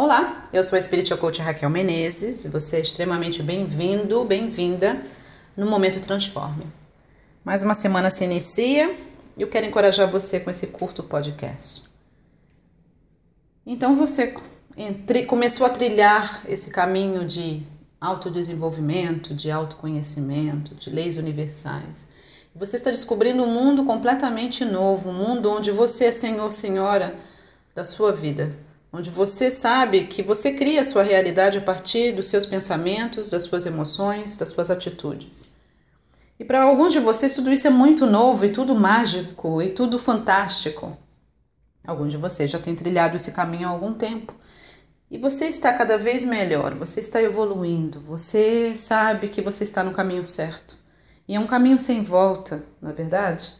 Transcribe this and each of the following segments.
Olá, eu sou a Spiritual Coach Raquel Menezes e você é extremamente bem-vindo, bem-vinda no Momento Transforme. Mais uma semana se inicia e eu quero encorajar você com esse curto podcast. Então você entre, começou a trilhar esse caminho de autodesenvolvimento, de autoconhecimento, de leis universais. Você está descobrindo um mundo completamente novo, um mundo onde você é senhor, senhora da sua vida, onde você sabe que você cria a sua realidade a partir dos seus pensamentos, das suas emoções, das suas atitudes. E para alguns de vocês tudo isso é muito novo e tudo mágico e tudo fantástico. Alguns de vocês já têm trilhado esse caminho há algum tempo. E você está cada vez melhor, você está evoluindo, você sabe que você está no caminho certo. E é um caminho sem volta, não é verdade?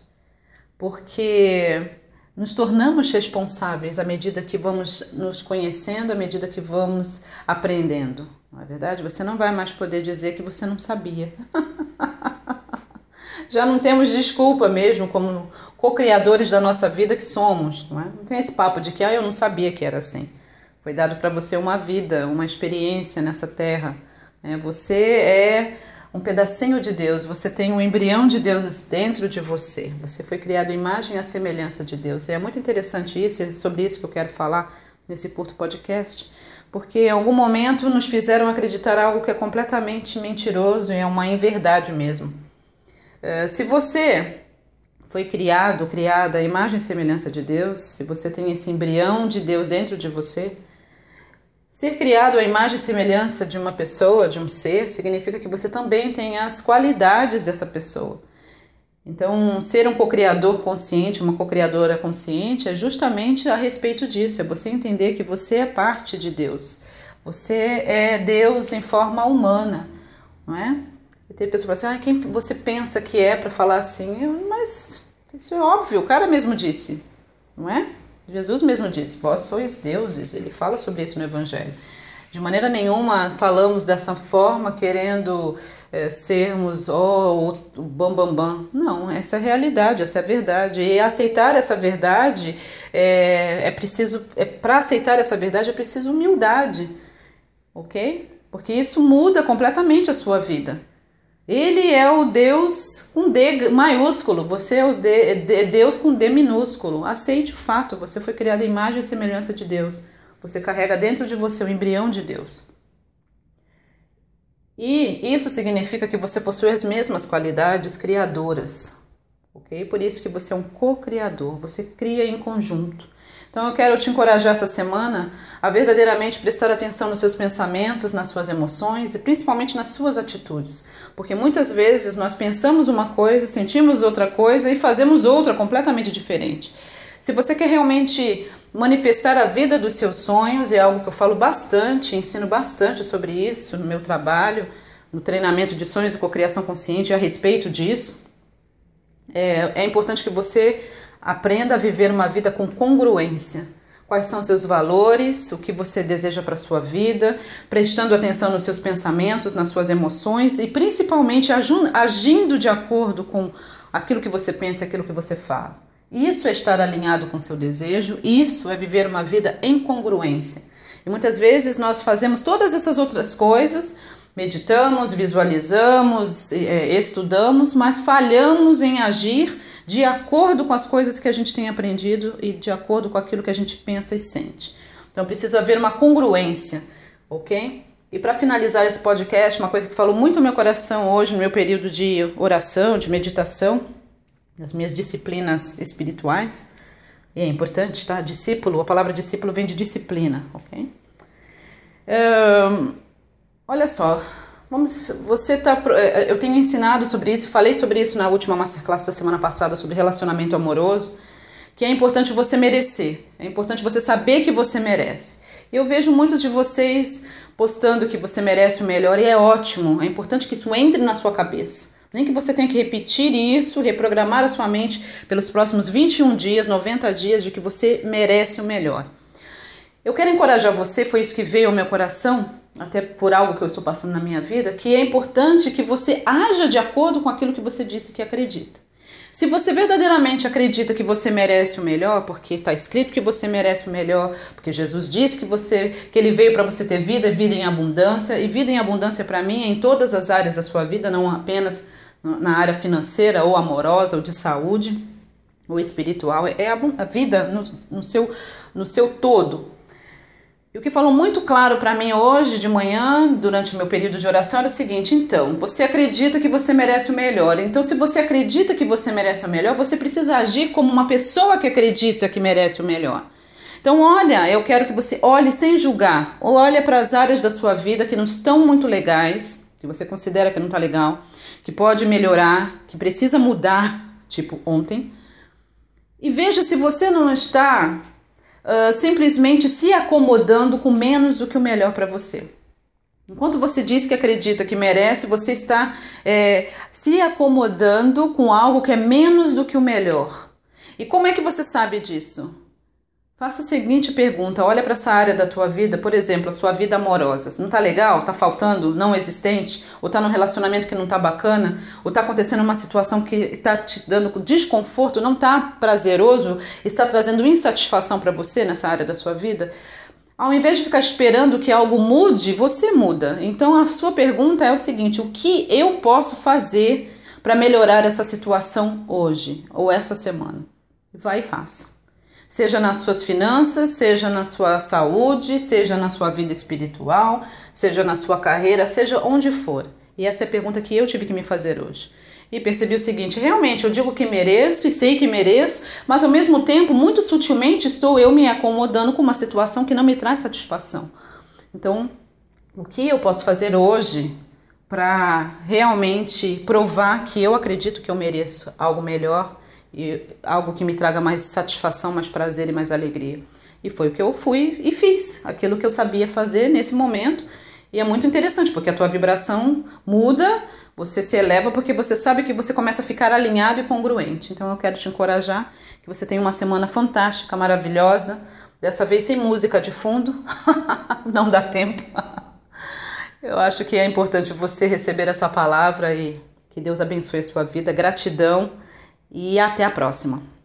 Porque nos tornamos responsáveis à medida que vamos nos conhecendo, à medida que vamos aprendendo. Não é verdade? Você não vai mais poder dizer que você não sabia. Já não temos desculpa mesmo como co-criadores da nossa vida que somos, não é? Não tem esse papo de que ah, eu não sabia que era assim. Foi dado para você uma vida, uma experiência nessa terra. Né? Você é um pedacinho de Deus, você tem um embrião de Deus dentro de você. Você foi criado imagem e a semelhança de Deus. E é muito interessante isso, é sobre isso que eu quero falar nesse curto podcast, porque em algum momento nos fizeram acreditar algo que é completamente mentiroso e é uma inverdade mesmo. É, se você foi criado, criada a imagem e semelhança de Deus, se você tem esse embrião de Deus dentro de você, Ser criado à imagem e semelhança de uma pessoa, de um ser, significa que você também tem as qualidades dessa pessoa. Então, ser um co-criador consciente, uma co-criadora consciente, é justamente a respeito disso, é você entender que você é parte de Deus. Você é Deus em forma humana, não é? E tem pessoas que falam assim, ah, quem você pensa que é para falar assim? Mas isso é óbvio, o cara mesmo disse, não é? Jesus mesmo disse: Vós sois deuses. Ele fala sobre isso no Evangelho. De maneira nenhuma falamos dessa forma querendo é, sermos oh, o bambambam. Bam, bam. Não, essa é a realidade, essa é a verdade. E aceitar essa verdade é, é preciso. É, Para aceitar essa verdade é preciso humildade, ok? Porque isso muda completamente a sua vida. Ele é o Deus com D maiúsculo, você é o D, D, Deus com D minúsculo. Aceite o fato, você foi criado em imagem e semelhança de Deus. Você carrega dentro de você o embrião de Deus. E isso significa que você possui as mesmas qualidades criadoras, ok? Por isso que você é um co-criador, você cria em conjunto. Então eu quero te encorajar essa semana a verdadeiramente prestar atenção nos seus pensamentos, nas suas emoções e principalmente nas suas atitudes, porque muitas vezes nós pensamos uma coisa, sentimos outra coisa e fazemos outra completamente diferente. Se você quer realmente manifestar a vida dos seus sonhos, é algo que eu falo bastante, ensino bastante sobre isso no meu trabalho, no treinamento de sonhos e cocriação consciente a respeito disso. É, é importante que você Aprenda a viver uma vida com congruência. Quais são seus valores, o que você deseja para a sua vida, prestando atenção nos seus pensamentos, nas suas emoções e principalmente agindo de acordo com aquilo que você pensa e aquilo que você fala. Isso é estar alinhado com seu desejo, isso é viver uma vida em congruência. E muitas vezes nós fazemos todas essas outras coisas, meditamos, visualizamos, é, estudamos, mas falhamos em agir de acordo com as coisas que a gente tem aprendido e de acordo com aquilo que a gente pensa e sente. Então precisa haver uma congruência, ok? E para finalizar esse podcast, uma coisa que falou muito no meu coração hoje, no meu período de oração, de meditação, nas minhas disciplinas espirituais, e é importante, tá? Discípulo, a palavra discípulo vem de disciplina, ok? Um, olha só, Vamos, você tá, é, é, eu tenho ensinado sobre isso, falei sobre isso na última masterclass da semana passada sobre relacionamento amoroso, que é importante você merecer, é importante você saber que você merece. Eu vejo muitos de vocês postando que você merece o melhor e é ótimo, é importante que isso entre na sua cabeça. Nem que você tenha que repetir isso, reprogramar a sua mente pelos próximos 21 dias, 90 dias de que você merece o melhor. Eu quero encorajar você, foi isso que veio ao meu coração, até por algo que eu estou passando na minha vida, que é importante que você haja de acordo com aquilo que você disse que acredita. Se você verdadeiramente acredita que você merece o melhor, porque está escrito que você merece o melhor, porque Jesus disse que você que ele veio para você ter vida, vida em abundância, e vida em abundância para mim é em todas as áreas da sua vida, não apenas na área financeira ou amorosa ou de saúde ou espiritual, é a vida no, no seu, no seu todo. O que falou muito claro para mim hoje de manhã, durante o meu período de oração, era o seguinte: então, você acredita que você merece o melhor. Então, se você acredita que você merece o melhor, você precisa agir como uma pessoa que acredita que merece o melhor. Então, olha, eu quero que você olhe sem julgar, olhe para as áreas da sua vida que não estão muito legais, que você considera que não está legal, que pode melhorar, que precisa mudar, tipo ontem, e veja se você não está uh, simplesmente se acomodando com menos do que o melhor para você. Enquanto você diz que acredita que merece, você está é, se acomodando com algo que é menos do que o melhor. E como é que você sabe disso? Faça a seguinte pergunta: olha para essa área da tua vida, por exemplo, a sua vida amorosa. Não tá legal? Tá faltando? Não existente? Ou tá num relacionamento que não tá bacana? Ou tá acontecendo uma situação que está te dando desconforto? Não tá prazeroso? Está trazendo insatisfação para você nessa área da sua vida? Ao invés de ficar esperando que algo mude, você muda. Então a sua pergunta é o seguinte: o que eu posso fazer para melhorar essa situação hoje ou essa semana? Vai e faça seja nas suas finanças, seja na sua saúde, seja na sua vida espiritual, seja na sua carreira, seja onde for. E essa é a pergunta que eu tive que me fazer hoje. E percebi o seguinte: realmente eu digo que mereço e sei que mereço, mas ao mesmo tempo, muito sutilmente, estou eu me acomodando com uma situação que não me traz satisfação. Então, o que eu posso fazer hoje para realmente provar que eu acredito que eu mereço algo melhor e algo que me traga mais satisfação, mais prazer e mais alegria. E foi o que eu fui e fiz, aquilo que eu sabia fazer nesse momento. E é muito interessante, porque a tua vibração muda, você se eleva porque você sabe que você começa a ficar alinhado e congruente. Então eu quero te encorajar que você tenha uma semana fantástica, maravilhosa, dessa vez sem música de fundo. Não dá tempo. Eu acho que é importante você receber essa palavra e que Deus abençoe a sua vida. Gratidão e até a próxima.